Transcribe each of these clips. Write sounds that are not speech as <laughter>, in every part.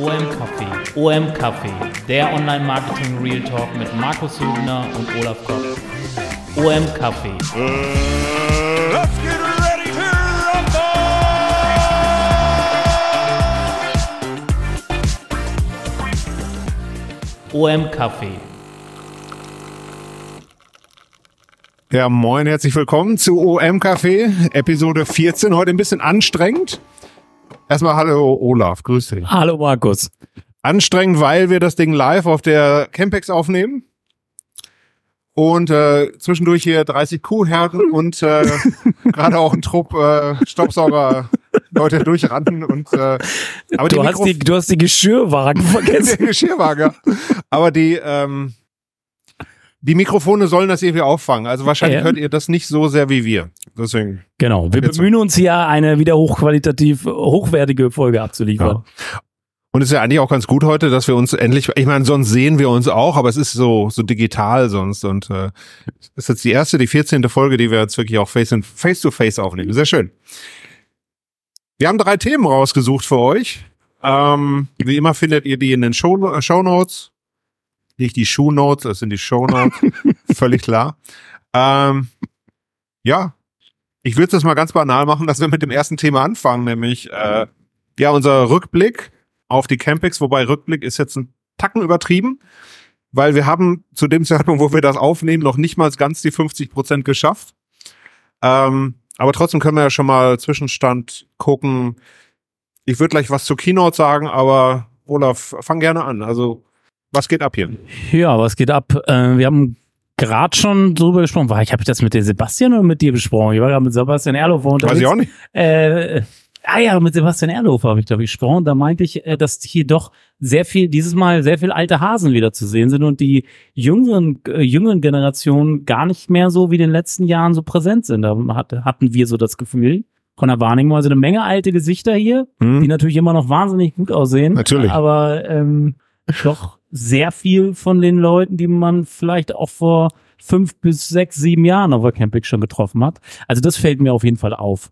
OM Café, OM Café, der Online Marketing Real Talk mit Markus Hübner und Olaf Kopp. OM Café. Let's get ready to rumble! OM Café. Ja, moin, herzlich willkommen zu OM Café, Episode 14. Heute ein bisschen anstrengend. Erstmal hallo Olaf, grüß dich. Hallo Markus. Anstrengend, weil wir das Ding live auf der Campex aufnehmen. Und äh, zwischendurch hier 30 Kuhherden <laughs> und äh, gerade auch ein Trupp äh, Staubsauger Leute durchrannten und äh, aber Du die hast, die, du hast die Geschirrwagen der <laughs> vergessen. Geschirrwagen. Aber die ähm, die Mikrofone sollen das irgendwie auffangen. Also wahrscheinlich Ja. hört ihr das nicht so sehr wie wir. Deswegen. genau, wir bemühen uns hier eine wieder hochqualitativ hochwertige Folge abzuliefern. Und es ist ja eigentlich auch ganz gut heute, dass wir uns endlich, ich meine, sonst sehen wir uns auch, aber es ist so, so digital sonst. Und äh, ist jetzt die erste, die 14. Folge, die wir jetzt wirklich auch face, in, face to face aufnehmen. Sehr schön. Wir haben drei Themen rausgesucht für euch. Ähm, wie immer findet ihr die in den Show, Show Notes. Nicht die Show Notes, das sind die Show Notes. <laughs> Völlig klar. Ähm, ja, ich würde es mal ganz banal machen, dass wir mit dem ersten Thema anfangen, nämlich äh, ja unser Rückblick auf die Campix, wobei Rückblick ist jetzt ein Tacken übertrieben, weil wir haben zu dem Zeitpunkt, wo wir das aufnehmen, noch nicht mal ganz die 50 Prozent geschafft. Ähm, aber trotzdem können wir ja schon mal Zwischenstand gucken. Ich würde gleich was zur Keynote sagen, aber Olaf, fang gerne an. Also, was geht ab hier? Ja, was geht ab? Äh, wir haben gerade schon drüber gesprochen. War ich habe ich das mit der Sebastian oder mit dir besprochen? Ich war gerade mit Sebastian Erlofer unterwegs. Weiß ich auch nicht. Äh, ah ja, mit Sebastian Erlofer habe ich da gesprochen. Da meinte ich, äh, dass hier doch sehr viel, dieses Mal sehr viel alte Hasen wieder zu sehen sind und die jüngeren, äh, jüngeren Generationen gar nicht mehr so wie in den letzten Jahren so präsent sind. Da hatte, hatten wir so das Gefühl von der Wahrnehmung. Also eine Menge alte Gesichter hier, die Hm? natürlich immer noch wahnsinnig gut aussehen. Natürlich. Aber ähm, doch sehr viel von den Leuten, die man vielleicht auch vor fünf bis sechs, sieben Jahren auf der Camping schon getroffen hat. Also das fällt mir auf jeden Fall auf.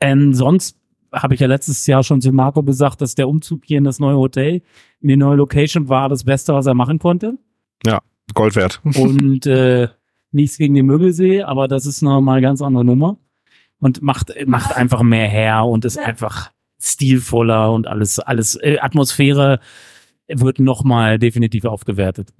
Ähm, sonst habe ich ja letztes Jahr schon zu Marco gesagt, dass der Umzug hier in das neue Hotel, in die neue Location war das Beste, was er machen konnte. Gold wert. Und äh, nichts gegen den Möbelsee, aber das ist noch mal eine ganz andere Nummer. Und macht, macht einfach mehr her und ist einfach stilvoller und alles, alles, äh, Atmosphäre wird noch mal definitiv aufgewertet.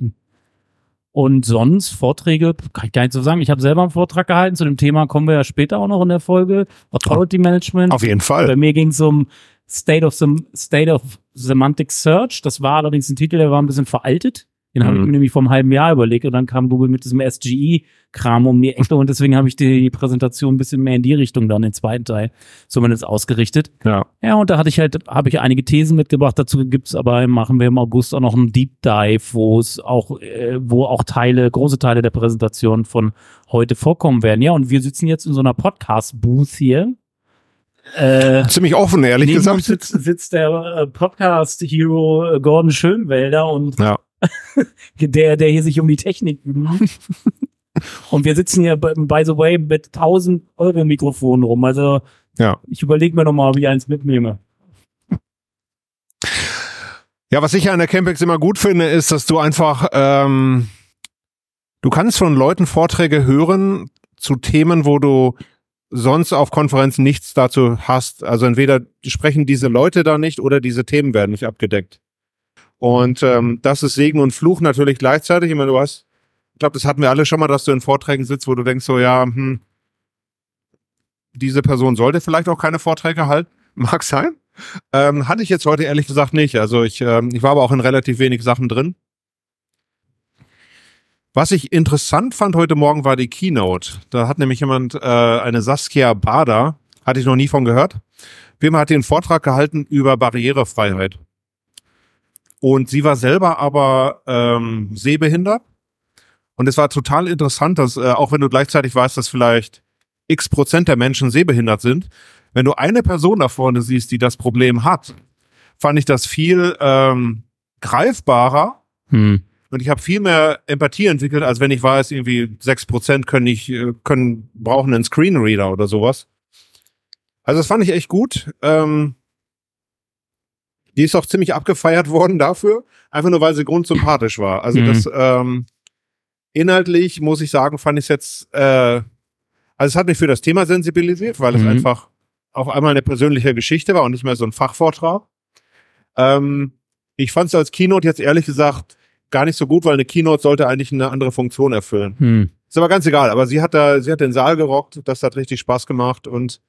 Und sonst Vorträge, kann ich gar nicht so sagen. Ich habe selber einen Vortrag gehalten zu dem Thema, kommen wir ja später auch noch in der Folge. Authority Management. Auf jeden Fall. Bei mir ging es um State of, Sem State of Semantic Search. Das war allerdings ein Titel, der war ein bisschen veraltet. Den habe ich Mhm. mir nämlich vor einem halben Jahr überlegt und dann kam Google mit diesem SGE-Kram um die Ecke und deswegen habe ich die Präsentation ein bisschen mehr in die Richtung dann, den zweiten Teil, zumindest ausgerichtet. Ja. Ja, und da hatte ich halt, habe ich einige Thesen mitgebracht. Dazu gibt's aber, machen wir im August auch noch einen Deep Dive, wo es auch, äh, wo auch Teile, große Teile der Präsentation von heute vorkommen werden. Ja, und wir sitzen jetzt in so einer Podcast-Booth hier. Äh, Ziemlich offen, ehrlich Neben gesagt. sitzt, sitzt der äh, Podcast-Hero Gordon Schönwelder und Ja. <laughs> der, der hier sich um die Technik kümmert. <laughs> und wir sitzen hier, by by the way, mit 1000 Euro Mikrofonen rum. Also Ja. ich überlege mir nochmal, ob ich eins mitnehme. Ja, was ich an der Campex immer gut finde, ist, dass du einfach, ähm, du kannst von Leuten Vorträge hören zu Themen, wo du sonst auf Konferenzen nichts dazu hast. Also entweder sprechen diese Leute da nicht oder diese Themen werden nicht abgedeckt. Und ähm, das ist Segen und Fluch natürlich gleichzeitig. Ich meine, du hast, ich glaube, das hatten wir alle schon mal, dass du in Vorträgen sitzt, wo du denkst so, ja, hm, diese Person sollte vielleicht auch keine Vorträge halten. <laughs> Mag sein. Ähm, hatte ich jetzt heute ehrlich gesagt nicht. Also ich, ähm, ich war aber auch in relativ wenig Sachen drin. Was ich interessant fand heute Morgen war die Keynote. Da hat nämlich jemand, äh, eine Saskia Bader, hatte ich noch nie von gehört. Wim hat den Vortrag gehalten über Barrierefreiheit. Und sie war selber aber ähm, sehbehindert. Und es war total interessant, dass, äh, auch wenn du gleichzeitig weißt, dass vielleicht x Prozent der Menschen sehbehindert sind, wenn du eine Person da vorne siehst, die das Problem hat, fand ich das viel ähm, greifbarer Hm. Und ich habe viel mehr Empathie entwickelt, als wenn ich weiß, irgendwie sechs Prozent können nicht, äh, können, brauchen einen Screenreader oder sowas. Also das fand ich echt gut. Ähm, die ist auch ziemlich abgefeiert <laughs> worden dafür, einfach nur weil sie grundsympathisch war. Also Mhm. das ähm, inhaltlich muss ich sagen, fand ich es jetzt, äh, also es hat mich für das Thema sensibilisiert, weil es Mhm. einfach auf einmal eine persönliche Geschichte war und nicht mehr so ein Fachvortrag. Ähm, ich fand es als Keynote jetzt ehrlich gesagt gar nicht so gut, weil eine Keynote sollte eigentlich eine andere Funktion erfüllen. Hm. Ist aber ganz egal. Aber sie hat da, sie hat den Saal gerockt. Das hat richtig Spaß gemacht und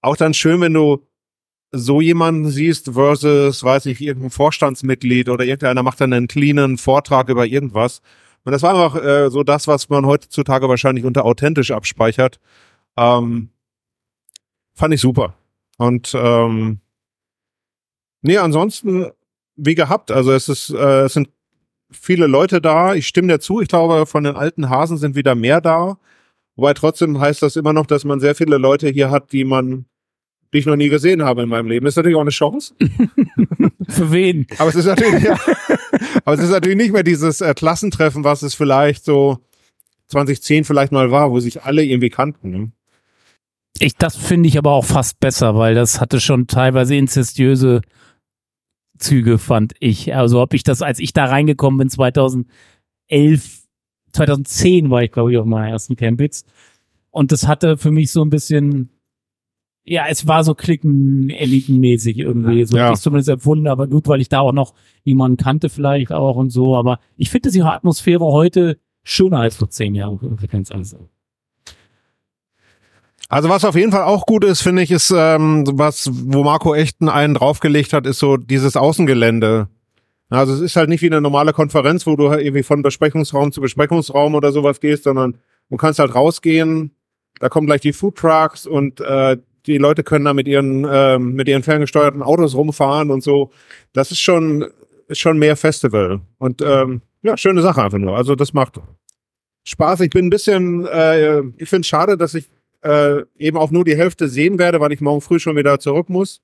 auch dann schön, wenn du so jemanden siehst versus, weiß ich, irgendein Vorstandsmitglied oder irgendeiner macht dann einen cleanen Vortrag über irgendwas. Und das war einfach äh, so das, was man heutzutage wahrscheinlich unter authentisch abspeichert. Ähm, fand ich super. Und ähm, nee, ansonsten wie gehabt. Also es ist, äh, es sind viele Leute da. Ich stimme dir zu. Ich glaube, von den alten Hasen sind wieder mehr da. Wobei trotzdem heißt das immer noch, dass man sehr viele Leute hier hat, die man, die ich noch nie gesehen habe in meinem Leben. Ist natürlich auch eine Chance. <laughs> Für wen? Aber es ist natürlich, ja, aber es ist natürlich nicht mehr dieses äh, Klassentreffen, was es vielleicht so 2010 vielleicht mal war, wo sich alle irgendwie kannten. Ne? Ich, das finde ich aber auch fast besser, weil das hatte schon teilweise inzestiöse Züge, fand ich. Also ob ich das, als ich da reingekommen bin, 2011, 2010 war ich, glaube ich, auf meiner ersten Campings. Und das hatte für mich so ein bisschen, ja, es war so klicken-elitenmäßig irgendwie. So Ja. hab ich zumindest empfunden, aber gut, weil ich da auch noch jemanden kannte vielleicht auch und so. Aber ich finde die Atmosphäre heute schöner als vor zehn Jahren. Also was auf jeden Fall auch gut ist, finde ich, ist, ähm, was, wo Marco echt einen draufgelegt hat, ist so dieses Außengelände. Also es ist halt nicht wie eine normale Konferenz, wo du halt irgendwie von Besprechungsraum zu Besprechungsraum oder sowas gehst, sondern du kannst halt rausgehen, da kommen gleich die Food Trucks und äh, die Leute können da mit ihren ähm, mit ihren ferngesteuerten Autos rumfahren und so. Das ist schon ist schon mehr Festival und ähm, ja schöne Sache einfach nur. Also das macht Spaß. Ich bin ein bisschen, äh, ich finde es schade, dass ich äh, eben auch nur die Hälfte sehen werde, weil ich morgen früh schon wieder zurück muss.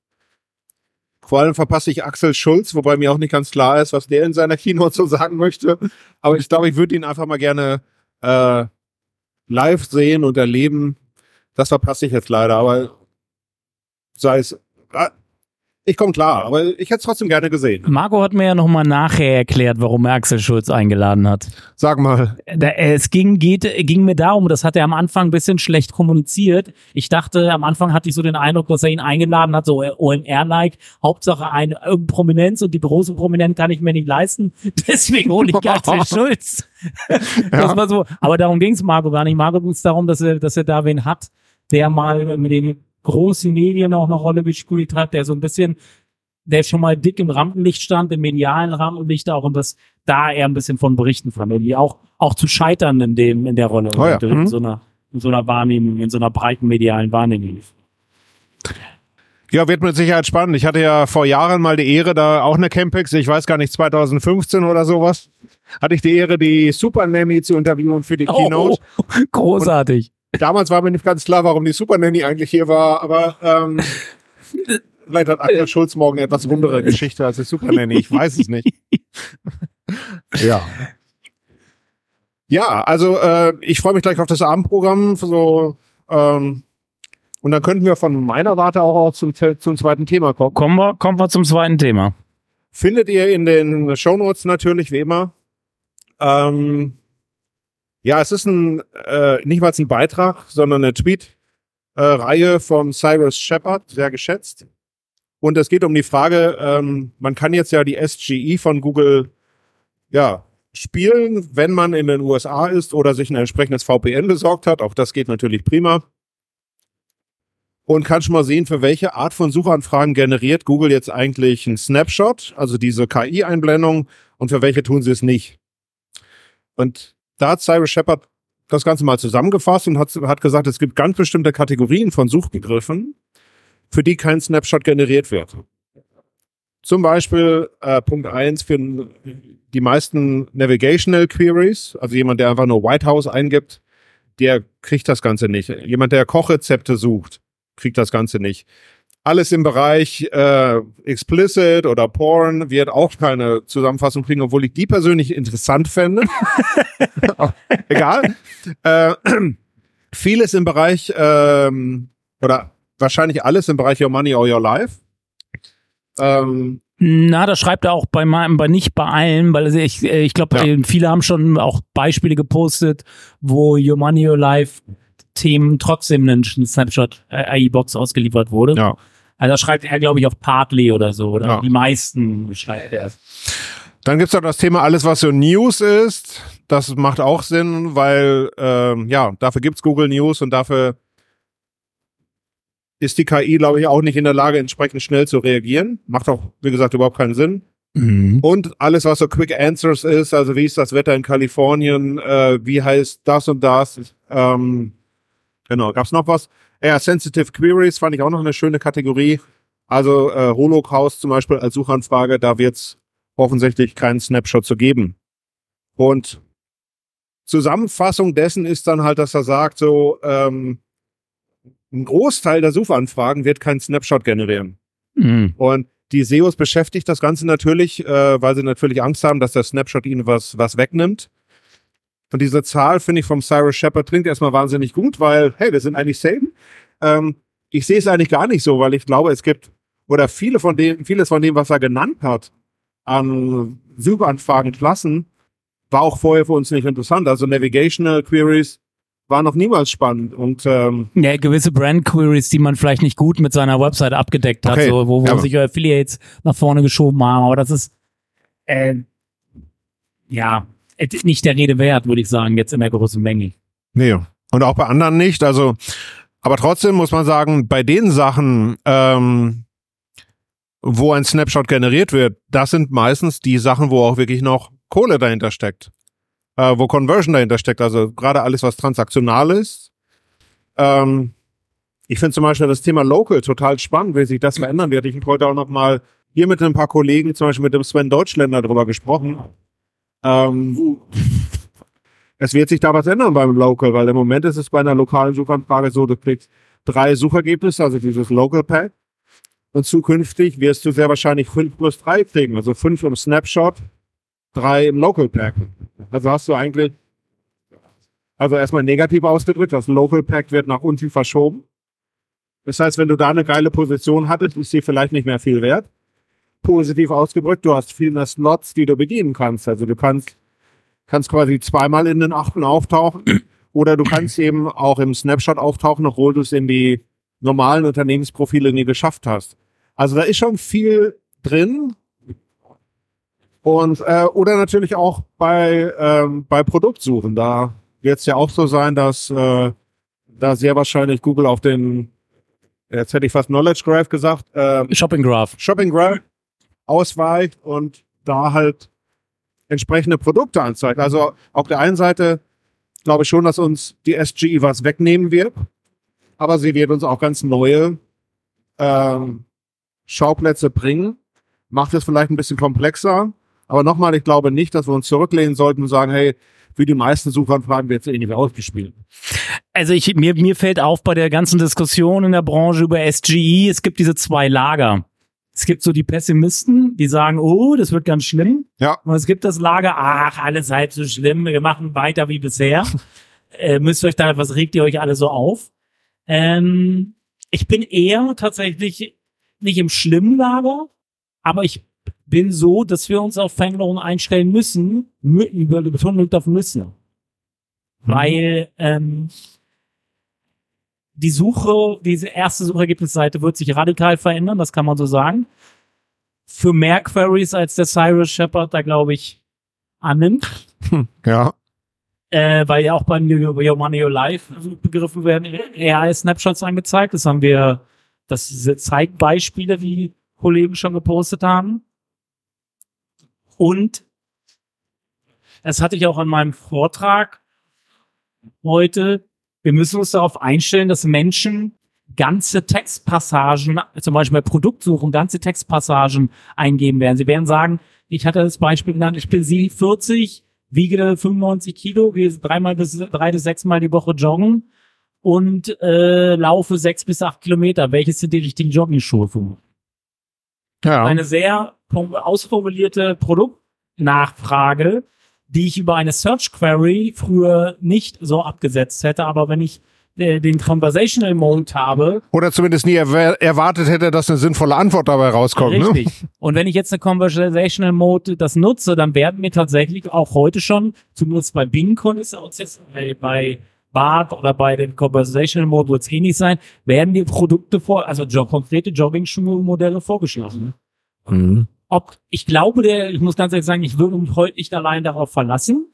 Vor allem verpasse ich Axel Schulz, wobei mir auch nicht ganz klar ist, was der in seiner <laughs> Keynote so sagen möchte. Aber ich glaube, ich würde ihn einfach mal gerne äh, live sehen und erleben. Das verpasse ich jetzt leider, aber sei es. Ah, ich komme klar, aber ich hätte es trotzdem gerne gesehen. Marco hat mir ja nochmal nachher erklärt, warum er Axel Schulz eingeladen hat. Sag mal. Es ging, geht, ging mir darum, das hat er am Anfang ein bisschen schlecht kommuniziert. Ich dachte, am Anfang hatte ich so den Eindruck, dass er ihn eingeladen hat, so OMR-like, Hauptsache eine irgendeine Prominenz und die große Prominenz kann ich mir nicht leisten. <laughs> Deswegen hole ich Axel <laughs> Schulz. <laughs> Das war so. Aber darum ging es Marco gar nicht. Marco ging es darum, dass er, dass er da wen hat, der mal mit den großen Medien auch eine Rolle gespielt hat, der so ein bisschen, der schon mal dick im Rampenlicht stand, im medialen Rampenlicht auch und das da eher ein bisschen von berichten von die auch auch zu scheitern in dem in der Rolle Oh ja. in Mhm. so einer in so einer Wahrnehmung, in so einer breiten medialen Wahrnehmung. Ja, wird mit Sicherheit spannend. Ich hatte ja vor Jahren mal die Ehre, da auch eine Campex, ich weiß gar nicht, 2015 oder sowas, hatte ich die Ehre, die Super Nanny zu interviewen für die Keynote. Oh, <laughs> großartig. Damals war mir nicht ganz klar, warum die Super Nanny eigentlich hier war, aber ähm, <laughs> vielleicht hat Axel Schulz morgen eine etwas rundere Geschichte als die Super Nanny. Ich weiß es nicht. <laughs> ja. Ja, also äh, ich freue mich gleich auf das Abendprogramm. So, ähm, und dann könnten wir von meiner Warte auch, auch zum, zum zweiten Thema kommen. Kommen wir, kommen wir zum zweiten Thema. Findet ihr in den Shownotes natürlich, wie immer. Ähm, ja, es ist ein, äh, nicht mal ein Beitrag, sondern eine Tweet-Reihe von Cyrus Shepard, sehr geschätzt. Und es geht um die Frage, ähm, man kann jetzt ja die SGE von Google, ja, spielen, wenn man in den USA ist oder sich ein entsprechendes VPN besorgt hat. Auch das geht natürlich prima. Und kann schon mal sehen, für welche Art von Suchanfragen generiert Google jetzt eigentlich einen Snapshot, also diese KI-Einblendung, und für welche tun sie es nicht. Und da hat Cyrus Shepard das Ganze mal zusammengefasst und hat, hat gesagt, es gibt ganz bestimmte Kategorien von Suchbegriffen, für die kein Snapshot generiert wird. Zum Beispiel äh, Punkt eins für die meisten Navigational Queries, also jemand, der einfach nur White House eingibt, der kriegt das Ganze nicht. Jemand, der Kochrezepte sucht, kriegt das Ganze nicht. Alles im Bereich äh, explicit oder Porn wird auch keine Zusammenfassung kriegen, obwohl ich die persönlich interessant fände. <laughs> <laughs> Egal. Äh, <clears throat> vieles im Bereich ähm, oder wahrscheinlich alles im Bereich Your Money or Your Life. Ähm, Na, das schreibt er auch bei meinem, bei nicht bei allen, weil ich, ich glaube, Ja. viele haben schon auch Beispiele gepostet, wo Your Money Your Life Themen trotzdem einen Snapshot äh, AI-Box ausgeliefert wurde. ja. Also da schreibt er, glaube ich, auf Partly oder so, oder Ja. die meisten schreibt er. Dann gibt's noch das Thema alles, was so News ist. Das macht auch Sinn, weil ähm, ja, dafür gibt's Google News und dafür ist die KI, glaube ich, auch nicht in der Lage, entsprechend schnell zu reagieren. Macht auch, wie gesagt, überhaupt keinen Sinn. Und alles, was so Quick Answers ist, also wie ist das Wetter in Kalifornien, äh, wie heißt das und das. Ähm, genau, gab's noch was? Ja, Sensitive Queries fand ich auch noch eine schöne Kategorie. Also äh, Holocaust zum Beispiel als Suchanfrage, da wird's offensichtlich keinen Snapshot zu geben. Und Zusammenfassung dessen ist dann halt, dass er sagt, so ähm, ein Großteil der Suchanfragen wird keinen Snapshot generieren. Mhm. Und die SEOs beschäftigt das Ganze natürlich, äh, weil sie natürlich Angst haben, dass der Snapshot ihnen was, was wegnimmt. Und diese Zahl finde ich vom Cyrus Shepard klingt erstmal wahnsinnig gut, weil, hey, wir sind eigentlich same. Ähm, ich sehe es eigentlich gar nicht so, weil ich glaube, es gibt, oder viele von dem, vieles von dem, was er genannt hat, an Suchanfragen, Klassen, war auch vorher für uns nicht interessant. Also Navigational Queries war noch niemals spannend. Und ähm, Ja, gewisse Brand-Queries, die man vielleicht nicht gut mit seiner Website abgedeckt hat, Okay, so, wo, wo ja. sich Affiliates nach vorne geschoben haben. Aber das ist äh, ja nicht der Rede wert, würde ich sagen, jetzt in der großen Menge. Nee. Und auch bei anderen nicht. Also, aber trotzdem muss man sagen, bei den Sachen, ähm, wo ein Snapshot generiert wird, das sind meistens die Sachen, wo auch wirklich noch Kohle dahinter steckt. Äh, wo Conversion dahinter steckt. Also gerade alles, was transaktional ist. Ähm, ich finde zum Beispiel das Thema Local total spannend, wie sich das verändern wird. Ich habe heute auch noch mal hier mit ein paar Kollegen, zum Beispiel mit dem Sven Deutschländer drüber gesprochen. Ähm, es wird sich da was ändern beim Local, weil im Moment ist es bei einer lokalen Suchanfrage so, du kriegst drei Suchergebnisse, also dieses Local Pack. Und zukünftig wirst du sehr wahrscheinlich fünf plus drei kriegen, also fünf im Snapshot, drei im Local Pack. Also hast du eigentlich, also erstmal negativ ausgedrückt, das Local Pack wird nach unten verschoben. Das heißt, wenn du da eine geile Position hattest, ist sie vielleicht nicht mehr viel wert. Positiv ausgedrückt, du hast viel mehr Slots, die du bedienen kannst. Also du kannst, kannst quasi zweimal in den achten auftauchen oder du kannst eben auch im Snapshot auftauchen, obwohl du es in die normalen Unternehmensprofile nie geschafft hast. Also da ist schon viel drin. Und äh, oder natürlich auch bei ähm, bei Produktsuchen. Da wird es ja auch so sein, dass äh, da sehr wahrscheinlich Google auf den jetzt hätte ich fast Knowledge Graph gesagt, äh, Shopping Graph. Shopping Graph ausweicht und da halt entsprechende Produkte anzeigt. Also auf der einen Seite glaube ich schon, dass uns die SGI was wegnehmen wird, aber sie wird uns auch ganz neue ähm, Schauplätze bringen. Macht es vielleicht ein bisschen komplexer, aber nochmal, ich glaube nicht, dass wir uns zurücklehnen sollten und sagen, hey, wie die meisten Suchanfragen wird es eh nicht mehr ausgespielt. Also ich, mir, mir fällt auf bei der ganzen Diskussion in der Branche über SGI, es gibt diese zwei Lager. Es gibt so die Pessimisten, die sagen, oh, das wird ganz schlimm. Ja. Und es gibt das Lager, ach, alles halb so schlimm, wir machen weiter wie bisher. <laughs> äh, müsst ihr euch da, was regt ihr euch alle so auf? Ähm, ich bin eher tatsächlich nicht im schlimmen Lager, aber ich bin so, dass wir uns auf Veränderungen einstellen müssen, mit über die Betonung auf müssen. Weil ähm, die Suche, diese erste Suchergebnisseite wird sich radikal verändern, das kann man so sagen. Für mehr Queries als der Cyrus Shepard da, glaube ich, annimmt. Ja. Äh, weil ja auch beim Your Money Your Life begriffen werden AI-Snapshots angezeigt. Das haben wir, das diese zeigt Beispiele, wie Kollegen schon gepostet haben. Und das hatte ich auch an meinem Vortrag heute. Wir müssen uns darauf einstellen, dass Menschen ganze Textpassagen, zum Beispiel bei Produktsuchen, ganze Textpassagen eingeben werden. Sie werden sagen, ich hatte das Beispiel genannt, ich bin 47, wiege 95 Kilo, gehe dreimal bis drei bis sechsmal die Woche joggen und äh, laufe sechs bis acht Kilometer. Welches sind die richtigen Jogging-Schuhe für mich? Ja. Eine sehr ausformulierte Produktnachfrage, die ich über eine Search Query früher nicht so abgesetzt hätte. Aber wenn ich äh, den Conversational Mode habe, Oder zumindest nie erwartet hätte, dass eine sinnvolle Antwort dabei rauskommt. Ne? Richtig. Und wenn ich jetzt eine Conversational Mode das nutze, dann werden mir tatsächlich auch heute schon, zumindest bei Bing ist es jetzt bei, bei Bart oder bei den Conversational Mode wird es ähnlich sein, werden die Produkte vor, also konkrete Jogging-Schuhe-Modelle vorgeschlagen. Mhm. Ob, ich glaube, der, ich muss ganz ehrlich sagen, ich würde mich heute nicht allein darauf verlassen.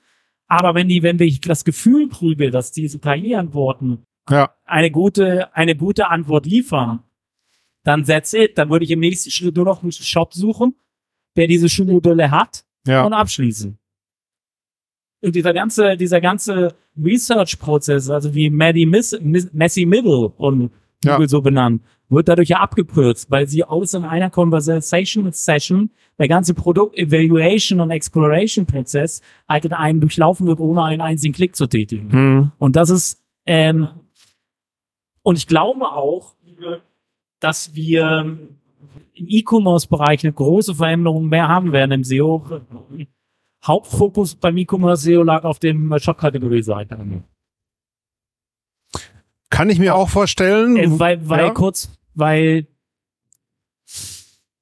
Aber wenn die, wenn ich das Gefühl prüfe, dass diese KI-Antworten Ja. eine gute, eine gute Antwort liefern, dann that's it. Dann würde ich im nächsten Schritt nur noch einen Shop suchen, der diese Schuhmodelle hat Ja. und abschließen. Und dieser ganze, dieser ganze Research-Prozess, also wie Maddie Miss, Miss, Messi Middle und Ja. Google so benannt, wird dadurch ja abgekürzt, weil sie aus in einer Conversation Session der ganze Produkt Evaluation und Exploration Prozess halt in einem durchlaufen wird, ohne einen einzigen Klick zu tätigen. Mhm. Und das ist, ähm, und ich glaube auch, dass wir im E-Commerce-Bereich eine große Veränderung mehr haben werden im SEO. Hauptfokus beim E-Commerce SEO lag auf dem Shop-Kategorie-Seite. Kann ich mir auch vorstellen. Äh, weil, weil Ja. kurz, weil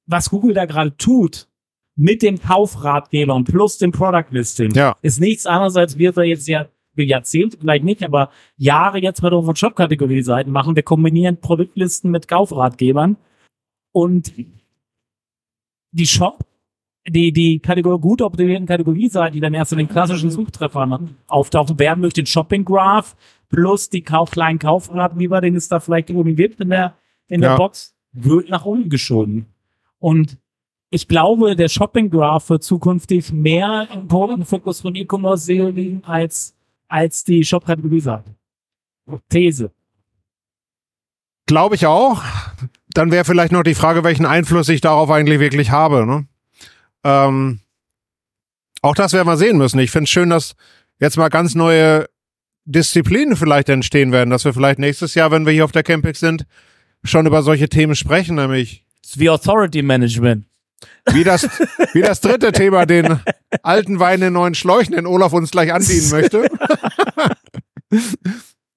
was Google da gerade tut mit den Kaufratgebern plus dem Product Listing Ja. ist nichts anderes, als wir da jetzt ja Jahrzehnte, vielleicht nicht, aber Jahre jetzt mit unseren Shop-Kategorie-Seiten machen. Wir kombinieren Produktlisten mit Kaufratgebern und die Shop, die, die Kategorie, gut optimierten Kategorieseiten, die dann erst in den klassischen Suchtreffern auftauchen, werden durch den Shopping Graph plus die Kauf, kleinen Kaufratgeber, den es da vielleicht irgendwie gibt in der, in der Ja. Box, wird nach unten geschoben. Und ich glaube, der Shopping Graph wird zukünftig mehr im Fokus von E-Commerce liegen als, als die Shop-Kategorie-Seite. These. Glaube ich auch. Dann wäre vielleicht noch die Frage, welchen Einfluss ich darauf eigentlich wirklich habe. Ne? Ähm, auch das werden wir sehen müssen. Ich finde es schön, dass jetzt mal ganz neue Disziplinen vielleicht entstehen werden, dass wir vielleicht nächstes Jahr, wenn wir hier auf der Campix sind, schon über solche Themen sprechen, nämlich wie Authority Management. wie das, wie das dritte Thema, den alten Wein in neuen Schläuchen, den Olaf uns gleich andienen möchte.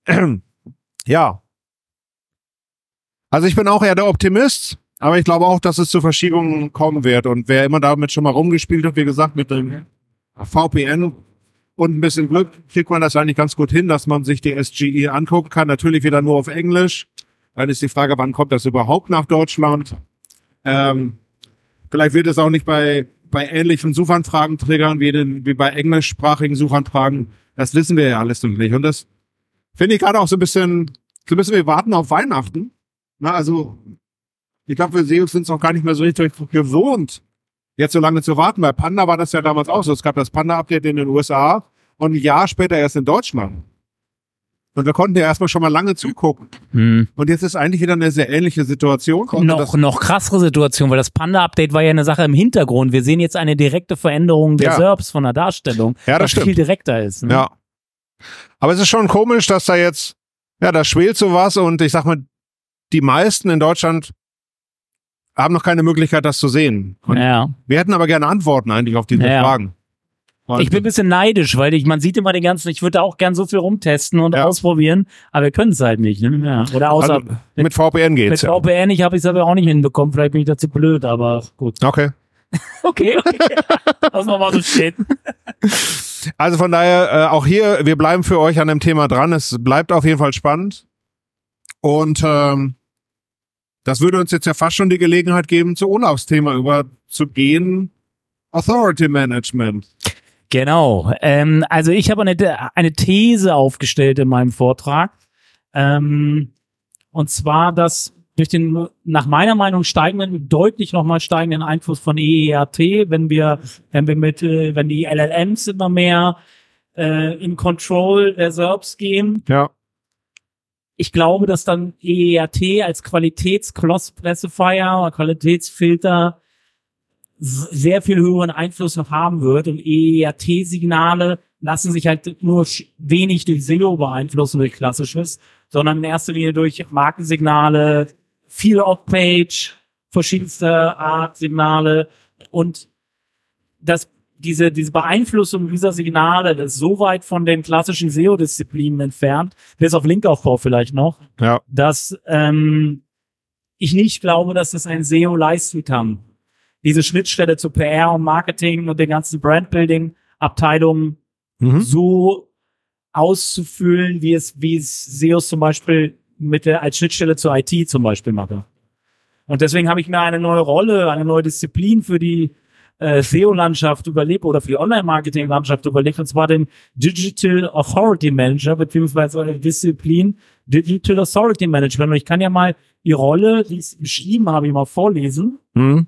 <laughs> ja. Also ich bin auch eher der Optimist, aber ich glaube auch, dass es zu Verschiebungen kommen wird. Und wer immer damit schon mal rumgespielt hat, wie gesagt, mit dem VPN und ein bisschen Glück, kriegt man das eigentlich ganz gut hin, dass man sich die SGE angucken kann. Natürlich wieder nur auf Englisch. Dann ist die Frage, wann kommt das überhaupt nach Deutschland? Ähm, Vielleicht wird es auch nicht bei, bei ähnlichen Suchanfragen triggern wie, den, wie bei englischsprachigen Suchanfragen. Das wissen wir ja alles noch nicht. Und das finde ich gerade auch so ein bisschen, so müssen wir warten auf Weihnachten. Na, also, ich glaube, wir SEOs sind es auch gar nicht mehr so richtig gewohnt, jetzt so lange zu warten. Bei Panda war das ja damals auch so. Es gab das Panda-Update in den USA und ein Jahr später erst in Deutschland. Und wir konnten ja erstmal schon mal lange zugucken. Und jetzt ist eigentlich wieder eine sehr ähnliche Situation. Und Noch, noch krassere Situation, weil das Panda-Update war ja eine Sache im Hintergrund. Wir sehen jetzt eine direkte Veränderung der Ja. SERPs von der Darstellung, Ja, das stimmt. viel direkter ist. Ne? Ja. Aber es ist schon komisch, dass da jetzt, ja, da schwelt sowas und ich sag mal, die meisten in Deutschland haben noch keine Möglichkeit, das zu sehen. Und ja. wir hätten aber gerne Antworten eigentlich auf diese Ja. Fragen. Und Ich bin ein bisschen neidisch, weil ich, man sieht immer den ganzen, ich würde auch gern so viel rumtesten und Ja. ausprobieren, aber wir können es halt nicht. Ne? Ja. Oder außer also, mit VPN mit geht's ja. VPN, ich habe es aber auch nicht hinbekommen, vielleicht bin ich dazu blöd, aber gut. <laughs> Okay. Okay, okay. Lass mal mal so stehen. Also von daher, äh, auch hier, wir bleiben für euch an dem Thema dran. Es bleibt auf jeden Fall spannend. Und ähm, das würde uns jetzt ja fast schon die Gelegenheit geben, zu Olafs Thema überzugehen. Authority Management. Genau. Ähm, also ich habe eine, eine These aufgestellt in meinem Vortrag. Ähm, und zwar, dass durch den nach meiner Meinung steigenden, deutlich nochmal steigenden Einfluss von EERT, wenn wir, wenn wir mit, äh, wenn die LLMs immer mehr äh, in Control der SERPs gehen, Ja. ich glaube, dass dann EERT als Qualitäts-Cross-Classifier oder Qualitätsfilter sehr viel höheren Einfluss noch haben wird und EERT-Signale lassen sich halt nur wenig durch SEO beeinflussen, durch klassisches, sondern in erster Linie durch Markensignale, viel Off-Page, verschiedenste Art Signale und das, diese, diese Beeinflussung dieser Signale das ist so weit von den klassischen SEO-Disziplinen entfernt, bis auf Linkaufbau vielleicht noch, Ja. dass ähm, ich nicht glaube, dass das ein SEO leisten kann. Diese Schnittstelle zu PR und Marketing und den ganzen Brandbuilding-Abteilungen Mhm. so auszufüllen, wie es, wie es SEOs zum Beispiel mit der, als Schnittstelle zur IT zum Beispiel mache. Und deswegen habe ich mir eine neue Rolle, eine neue Disziplin für die äh, SEO-Landschaft überlegt oder für die Online-Marketing-Landschaft überlegt, und zwar den Digital Authority Manager, beziehungsweise eine Disziplin Digital Authority Management. Und ich kann ja mal die Rolle, die ich beschrieben habe, mal vorlesen Mhm.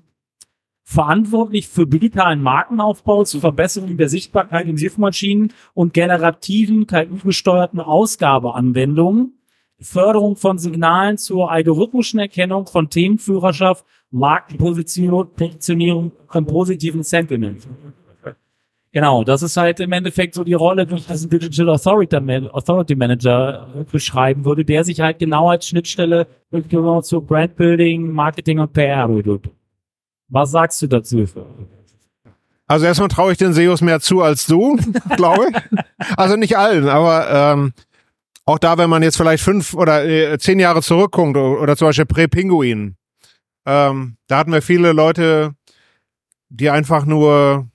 Verantwortlich für digitalen Markenaufbau zur Verbesserung der Sichtbarkeit in Suchmaschinen und generativen, KI-gesteuerten Ausgabeanwendungen, Förderung von Signalen zur algorithmischen Erkennung von Themenführerschaft, Markenpositionierung Positionierung und positiven Sentiment. Genau, das ist halt im Endeffekt so die Rolle, die ich als Digital Authority, Man- Authority Manager beschreiben würde, der sich halt genau als Schnittstelle genau zu Brandbuilding, Marketing und PR würde. Was sagst du dazu? Also erstmal traue ich den SEOs mehr zu als du, <laughs> glaube ich. Also nicht allen, aber ähm, auch da, wenn man jetzt vielleicht fünf oder äh, zehn Jahre zurückguckt oder zum Beispiel Prä-Pinguin, ähm, da hatten wir viele Leute, die einfach nur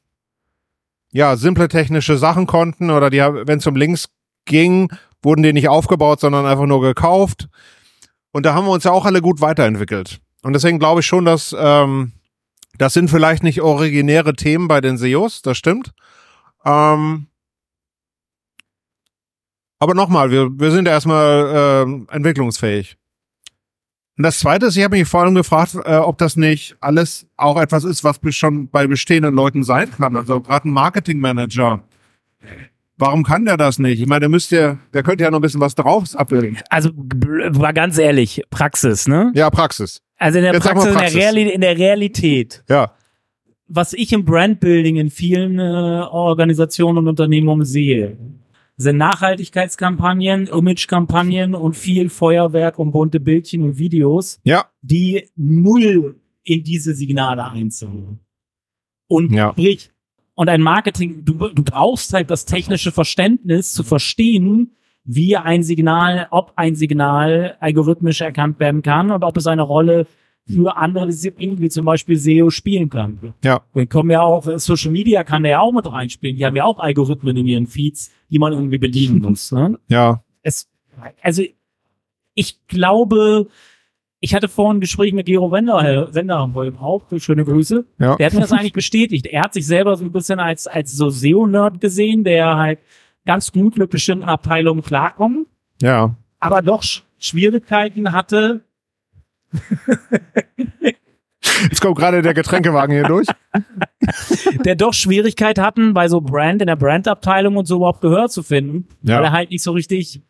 ja simple technische Sachen konnten oder die, wenn es um Links ging, wurden die nicht aufgebaut, sondern einfach nur gekauft. Und da haben wir uns ja auch alle gut weiterentwickelt. Und deswegen glaube ich schon, dass ähm, das sind vielleicht nicht originäre Themen bei den SEOs, das stimmt. Ähm, aber nochmal, wir, wir sind ja erstmal ähm, entwicklungsfähig. Und das Zweite ist, ich habe mich vor allem gefragt, äh, ob das nicht alles auch etwas ist, was schon bei bestehenden Leuten sein kann. Also gerade ein Marketingmanager. Warum kann der das nicht? Ich meine, der müsste ja, der könnte ja noch ein bisschen was drauf abbilden. Also war ganz ehrlich, Praxis, ne? Ja, Praxis. Also in der Praxis, in der, Praxis. Reali in der Realität. Ja. Was ich im Brandbuilding in vielen äh, Organisationen und Unternehmungen sehe, sind Nachhaltigkeitskampagnen, Imagekampagnen und viel Feuerwerk und bunte Bildchen und Videos, Ja. die null in diese Signale einzahlen. Und Ja. sprich, und ein Marketing, du, du brauchst halt das technische Verständnis zu verstehen, wie ein Signal, ob ein Signal algorithmisch erkannt werden kann und ob es eine Rolle für andere Disziplinen, wie zum Beispiel SEO, spielen kann. Ja. Wir kommen ja auch, Social Media kann der ja auch mit reinspielen. Die haben ja auch Algorithmen in ihren Feeds, die man irgendwie bedienen <laughs> muss. Ne? Ja. es, also ich glaube, ich hatte vorhin ein Gespräch mit Gero Wender, Wender auch, schöne Grüße. Ja. Der hat mir das eigentlich <laughs> bestätigt. Er hat sich selber so ein bisschen als, als so SEO-Nerd gesehen, der halt ganz gut mit bestimmten Abteilungen klarkommt, Ja. aber doch Sch Schwierigkeiten hatte. Jetzt kommt gerade der Getränkewagen hier durch. der doch Schwierigkeit hatten, bei so Brand, in der Brandabteilung und so überhaupt Gehör zu finden, Ja. weil er halt nicht so richtig,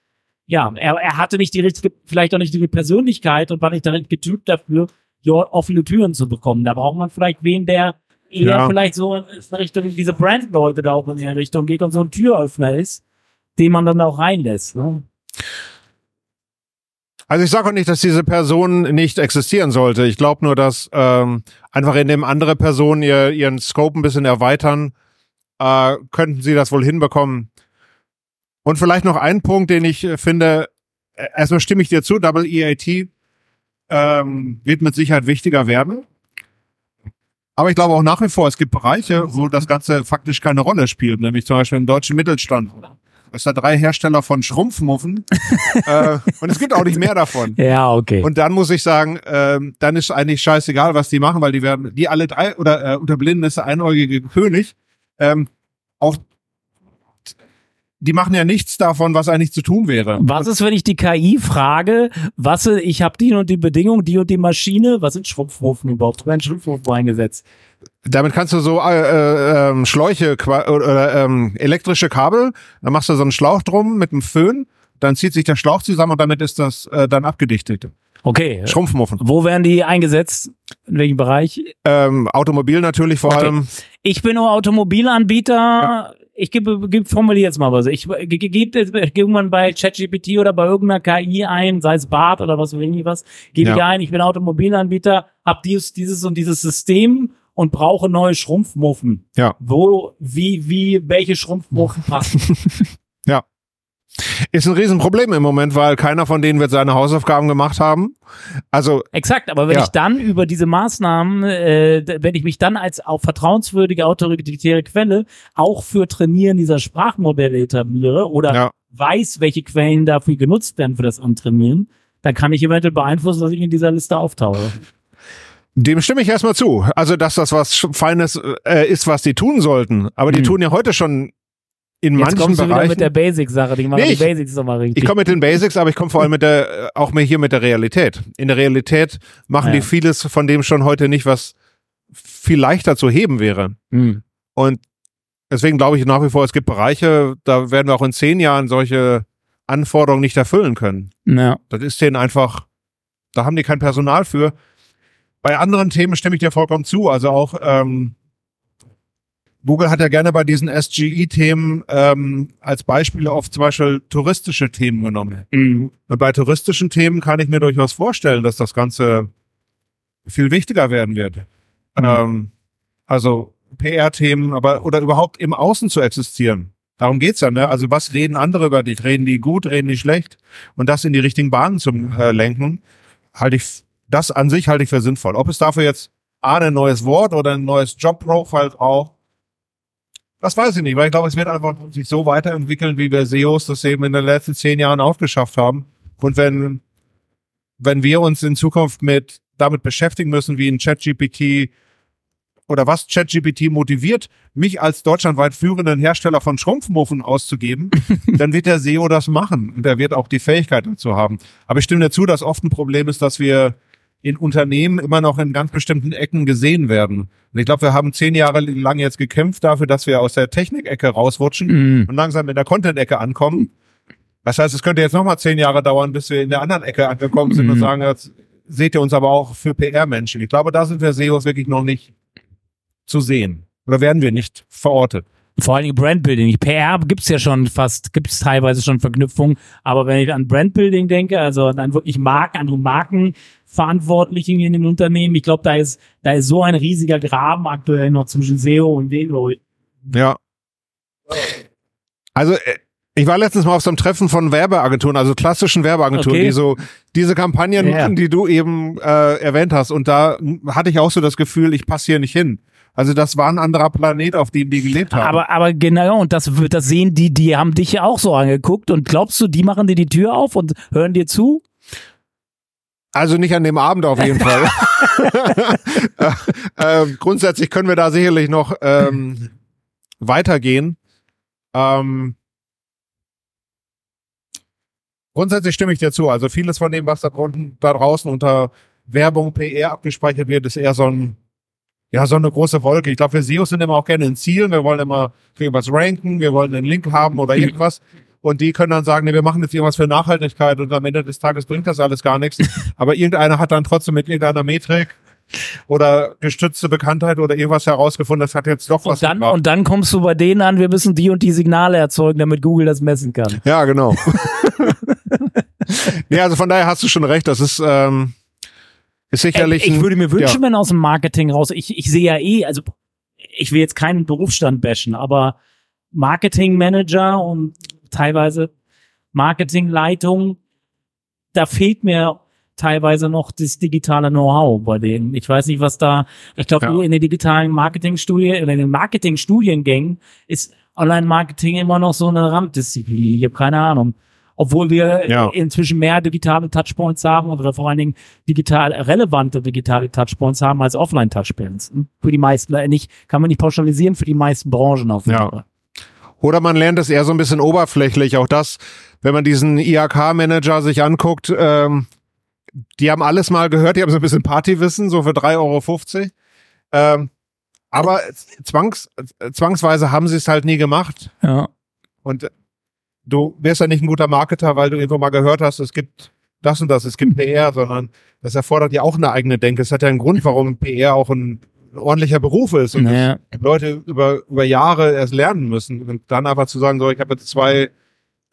ja, er, er hatte nicht die richtige, vielleicht auch nicht die Persönlichkeit und war nicht darin getypt dafür, dort offene Türen zu bekommen. Da braucht man vielleicht wen, der eher Ja. vielleicht so in Richtung, diese Brandleute da auch in die Richtung geht und so ein Türöffner ist, den man dann auch reinlässt. Ne? Also ich sage auch nicht, dass diese Person nicht existieren sollte. Ich glaube nur, dass ähm, einfach indem andere Personen ihr, ihren Scope ein bisschen erweitern, äh, könnten sie das wohl hinbekommen. Und vielleicht noch ein Punkt, den ich finde, äh, erstmal stimme ich dir zu, Double EAT ähm, wird mit Sicherheit wichtiger werden. Aber ich glaube auch nach wie vor, es gibt Bereiche, wo das Ganze faktisch keine Rolle spielt, nämlich zum Beispiel im deutschen Mittelstand. Es hat drei Hersteller von Schrumpfmuffen <laughs> äh, und es gibt auch nicht mehr davon. Ja, okay. Und dann muss ich sagen, ähm, dann ist eigentlich scheißegal, was die machen, weil die werden, die alle drei, oder äh, unter Blinden ist der einäugige König, ähm, auch die machen ja nichts davon, was eigentlich zu tun wäre. was ist, wenn ich die KI frage, was, ich habe die und die Bedingung, die und die Maschine, was sind Schrumpfmuffen überhaupt? Werden Schrumpfmuffen eingesetzt? Damit kannst du so äh, äh, ähm, Schläuche qua- oder, ähm, elektrische Kabel, dann machst du so einen Schlauch drum mit einem Föhn, dann zieht sich der Schlauch zusammen und damit ist das äh, dann abgedichtet. Okay. Schrumpfmuffen. Wo werden die eingesetzt? In welchem Bereich? Ähm, Automobil natürlich vor Okay. allem. Ich bin nur Automobilanbieter. Ich gebe, gebe formuliere jetzt mal was. Ich ge- ge- gebe irgendwann bei ChatGPT oder bei irgendeiner KI ein, sei es BART oder was weiß ich was, gebe Ja. ich ein, ich bin Automobilanbieter, habe dies, dieses und dieses System und brauche neue Schrumpfmuffen. Ja. Wo, wie, wie, welche Schrumpfmuffen passen? <laughs> Ist ein Riesenproblem im Moment, weil keiner von denen wird seine Hausaufgaben gemacht haben. Also, Exakt, aber wenn Ja. ich dann über diese Maßnahmen, äh, wenn ich mich dann als auch vertrauenswürdige autoritäre Quelle auch für Trainieren dieser Sprachmodelle etabliere oder ja, weiß, welche Quellen dafür genutzt werden für das Antrainieren, dann kann ich eventuell beeinflussen, dass ich in dieser Liste auftauche. dem stimme ich erstmal zu. Also, dass das was Feines äh, ist, was die tun sollten. Aber die Mhm. tun ja heute schon in Jetzt manchen kommst du wieder Bereichen. mit der Basic-Sache, die machen Nee, die ich- Basics nochmal richtig. Ich komme mit den Basics, aber ich komme vor allem mit der, äh, auch mehr hier mit der Realität. In der Realität machen Ja. die vieles von dem schon heute nicht, was viel leichter zu heben wäre. Hm. Und deswegen glaube ich nach wie vor, es gibt Bereiche, da werden wir auch in zehn Jahren solche Anforderungen nicht erfüllen können. Ja. Das ist denen einfach, da haben die kein Personal für. Bei anderen Themen stimme ich dir vollkommen zu. Also auch ähm, Google hat ja gerne bei diesen SGE-Themen ähm, als Beispiele oft zum Beispiel touristische Themen genommen. Mhm. Und bei touristischen Themen kann ich mir durchaus vorstellen, dass das Ganze viel wichtiger werden wird. Mhm. Ähm, also PR-Themen, aber oder überhaupt im Außen zu existieren. Darum geht's ja, ne? Also was reden andere über dich? Reden die gut, reden die schlecht? Und das in die richtigen Bahnen zu äh, lenken, halte ich, das an sich halte ich für sinnvoll. Ob es dafür jetzt A, ein neues Wort oder ein neues Job-Profile braucht, das weiß ich nicht, weil ich glaube, es wird einfach sich so weiterentwickeln, wie wir SEOs das eben in den letzten zehn Jahren aufgeschafft haben. Und wenn, wenn wir uns in Zukunft mit damit beschäftigen müssen, wie ein ChatGPT oder was ChatGPT motiviert, mich als deutschlandweit führenden Hersteller von Schrumpfmuffen auszugeben, <laughs> dann wird der SEO das machen und er wird auch die Fähigkeit dazu haben. Aber ich stimme dazu, dass oft ein Problem ist, dass wir in Unternehmen immer noch in ganz bestimmten Ecken gesehen werden. Und ich glaube, wir haben zehn Jahre lang jetzt gekämpft dafür, dass wir aus der Technikecke rausrutschen Mhm. und langsam in der Content-Ecke ankommen. Das heißt, es könnte jetzt nochmal zehn Jahre dauern, bis wir in der anderen Ecke angekommen sind und Mhm. sagen, jetzt seht ihr uns aber auch für PR-Menschen. Ich glaube, da sind wir SEOs wirklich noch nicht zu sehen. Oder werden wir nicht verortet. Vor allen Dingen Brandbuilding. PR gibt's ja schon fast, gibt's teilweise schon Verknüpfungen. Aber wenn ich an Brandbuilding denke, also an wirklich Marken, an die Markenverantwortlichen in den Unternehmen, ich glaube, da ist, da ist so ein riesiger Graben aktuell noch zwischen SEO und den Leuten. Ja. Also, äh, ich war letztens mal auf so einem Treffen von Werbeagenturen, also klassischen Werbeagenturen, Okay. die so diese Kampagnen Ja. machen, die du eben äh, erwähnt hast. Und da hatte ich auch so das Gefühl, ich passe hier nicht hin. Also das war ein anderer Planet, auf dem die gelebt haben. Aber, aber genau, und das, wird- das sehen die, die haben dich ja auch so angeguckt. Und glaubst du, die machen dir die Tür auf und hören dir zu? Also nicht an dem Abend auf jeden Fall. <laughs> äh, ähm, grundsätzlich können wir da sicherlich noch ähm, weitergehen. Ähm, grundsätzlich stimme ich dir zu. Also vieles von dem, was da, drunten, da draußen unter Werbung, PR abgespeichert wird, ist eher so ein ja, so eine große Wolke. Ich glaube, wir SEOs sind immer auch gerne in Zielen. Wir wollen immer für irgendwas ranken, wir wollen einen Link haben oder irgendwas. Und die können dann sagen, nee, wir machen jetzt irgendwas für Nachhaltigkeit und am Ende des Tages bringt das alles gar nichts. <laughs> Aber irgendeiner hat dann trotzdem mit irgendeiner Metrik oder gestützte Bekanntheit oder irgendwas herausgefunden, das hat jetzt doch was Und dann, gebracht. und dann kommst du bei denen an, wir müssen die und die Signale erzeugen, damit Google das messen kann. Ja, genau. <laughs> ja, also von daher hast du schon recht. Das ist, ähm, ist sicherlich. Äh, ich ein- würde mir wünschen, ja. wenn aus dem Marketing raus, ich, ich sehe ja eh, also ich will jetzt keinen Berufsstand bashen, aber Marketingmanager und teilweise Marketingleitung, da fehlt mir teilweise noch das digitale Know-how bei denen. Ich weiß nicht, was da, ich glaube, Ja. in den digitalen Marketingstudien, oder in den Marketingstudiengängen ist Online-Marketing immer noch so eine Randdisziplin. Ich habe keine Ahnung. Obwohl wir Ja. inzwischen mehr digitale Touchpoints haben oder vor allen Dingen digital relevante digitale Touchpoints haben als Offline-Touchpoints. Für die meisten äh, nicht, kann man nicht pauschalisieren, für die meisten Branchen auf jeden Ja. Fall. Oder man lernt es eher so ein bisschen oberflächlich. Auch das, wenn man diesen IHK-Manager sich anguckt, ähm, die haben alles mal gehört, die haben so ein bisschen Partywissen, so für 3,50 Euro. Ähm, aber zwangs, zwangsweise haben sie es halt nie gemacht. Ja. Und du wirst ja nicht ein guter Marketer, weil du irgendwo mal gehört hast, es gibt das und das, es gibt PR, sondern das erfordert ja auch eine eigene Denke. Es hat ja einen Grund, warum PR auch ein ordentlicher Beruf ist und Ja. das Leute über, über Jahre erst lernen müssen. Und dann einfach zu sagen, so, ich habe jetzt zwei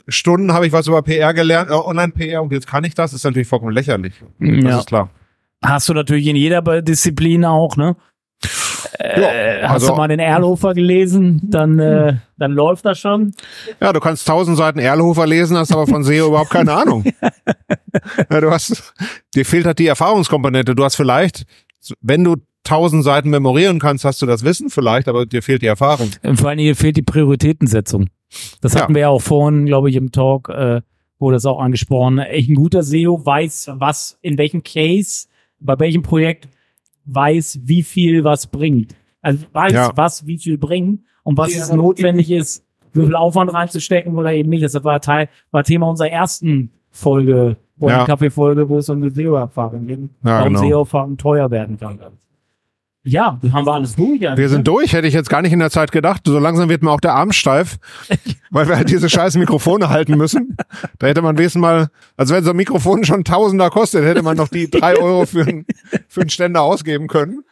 Stunden, habe ich was über PR gelernt, äh, Online-PR und jetzt kann ich das, ist natürlich vollkommen lächerlich. Das Ja. ist klar. Hast du natürlich in jeder Disziplin auch, ne? Äh, hast also- du mal den Erlhofer gelesen, dann, äh, dann läuft das schon. Ja, du kannst tausend Seiten Erlhofer lesen, hast aber von SEO überhaupt keine Ahnung. <laughs> Ja, du hast, dir fehlt halt die Erfahrungskomponente. Du hast vielleicht, wenn du tausend Seiten memorieren kannst, hast du das Wissen vielleicht, aber dir fehlt die Erfahrung. Und Vor allem hier fehlt die Prioritätensetzung. Das Ja. hatten wir ja auch vorhin, glaube ich, im Talk, äh, wurde das auch angesprochen. Echt ein guter SEO weiß, was, in welchem Case, bei welchem Projekt weiß, wie viel was bringt. Also weiß, Ja. was wie viel bringt und was es notwendig ist, wie viel Aufwand reinzustecken oder eben nicht. Das war Teil, war Thema unserer ersten Folge, wo Ja. eine Kaffeefolge, wo es um eine SEO-Erfahrung ging, Ja, warum genau. SEO-Erfahrung teuer werden kann. Ja, haben wir alles durch. eigentlich, Wir sind durch, hätte ich jetzt gar nicht in der Zeit gedacht. So langsam wird mir auch der Arm steif, <laughs> weil wir halt diese scheiß Mikrofone halten müssen. Da hätte man wenigstens mal, also wenn so ein Mikrofon schon Tausender kostet, hätte man noch die drei <laughs> Euro für, einen- für einen Ständer ausgeben können.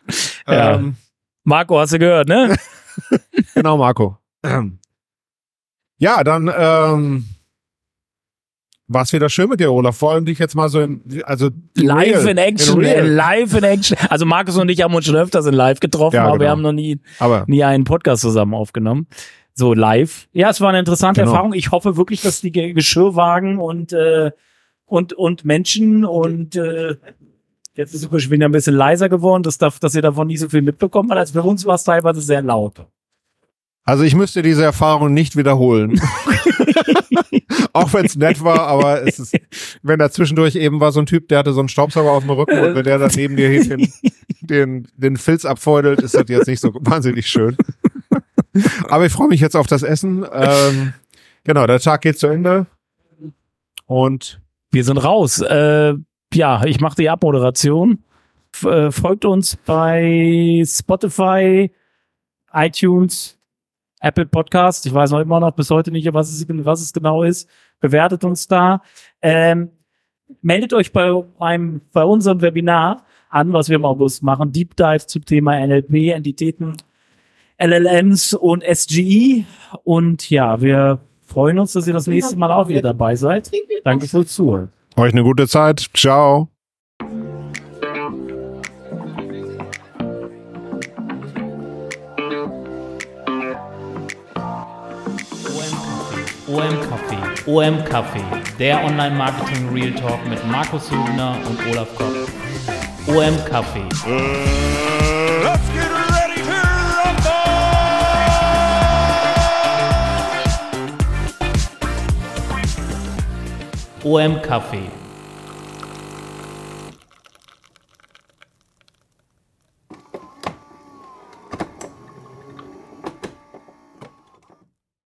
Ja. Ähm, Marco, hast du gehört, ne? <laughs> Genau, Marco. Ja, dann ähm, war es wieder schön mit dir, Olaf. Vor allem dich jetzt mal so in, also Live real, in Action, real. äh, live in Action. Also Markus und ich haben uns schon öfters in Live getroffen, Ja, aber wir genau. haben noch nie, Aber nie einen Podcast zusammen aufgenommen. So live. Ja, es war eine interessante Genau. Erfahrung. Ich hoffe wirklich, dass die Ge- Geschirrwagen und äh, und und Menschen und äh, jetzt ist es wieder ein bisschen leiser geworden, dass, darf, dass ihr davon nicht so viel mitbekommt, weil als für uns war es teilweise sehr laut. also ich müsste diese Erfahrung nicht wiederholen. <laughs> <laughs> Auch wenn es nett war, aber es ist, wenn da zwischendurch eben war so ein Typ, der hatte so einen Staubsauger auf dem Rücken und wenn der dann neben dir den, den, den Filz abfeudelt, ist das jetzt nicht so wahnsinnig schön. Aber ich freue mich jetzt auf das Essen. Ähm, genau, der Tag geht zu Ende. Und Wir sind raus. Äh, ja, ich mache die Abmoderation. F äh, folgt uns bei Spotify, iTunes, Apple Podcast. Ich weiß noch immer noch bis heute nicht, was es, was es genau ist. Bewertet uns da. Ähm, meldet euch bei, beim, bei unserem Webinar an, was wir im August machen. Deep Dive zum Thema NLP, Entitäten, LLMs und SGI. Und ja, wir freuen uns, dass ihr das nächste Mal auch wieder dabei seid. Danke fürs Zuhören. euch eine gute Zeit. Ciao. OM Kaffee. OM Kaffee. Der Online Marketing Real Talk mit Markus Hübner und Olaf Kopp. OM Kaffee. Let's get ready to rumble! OM Kaffee.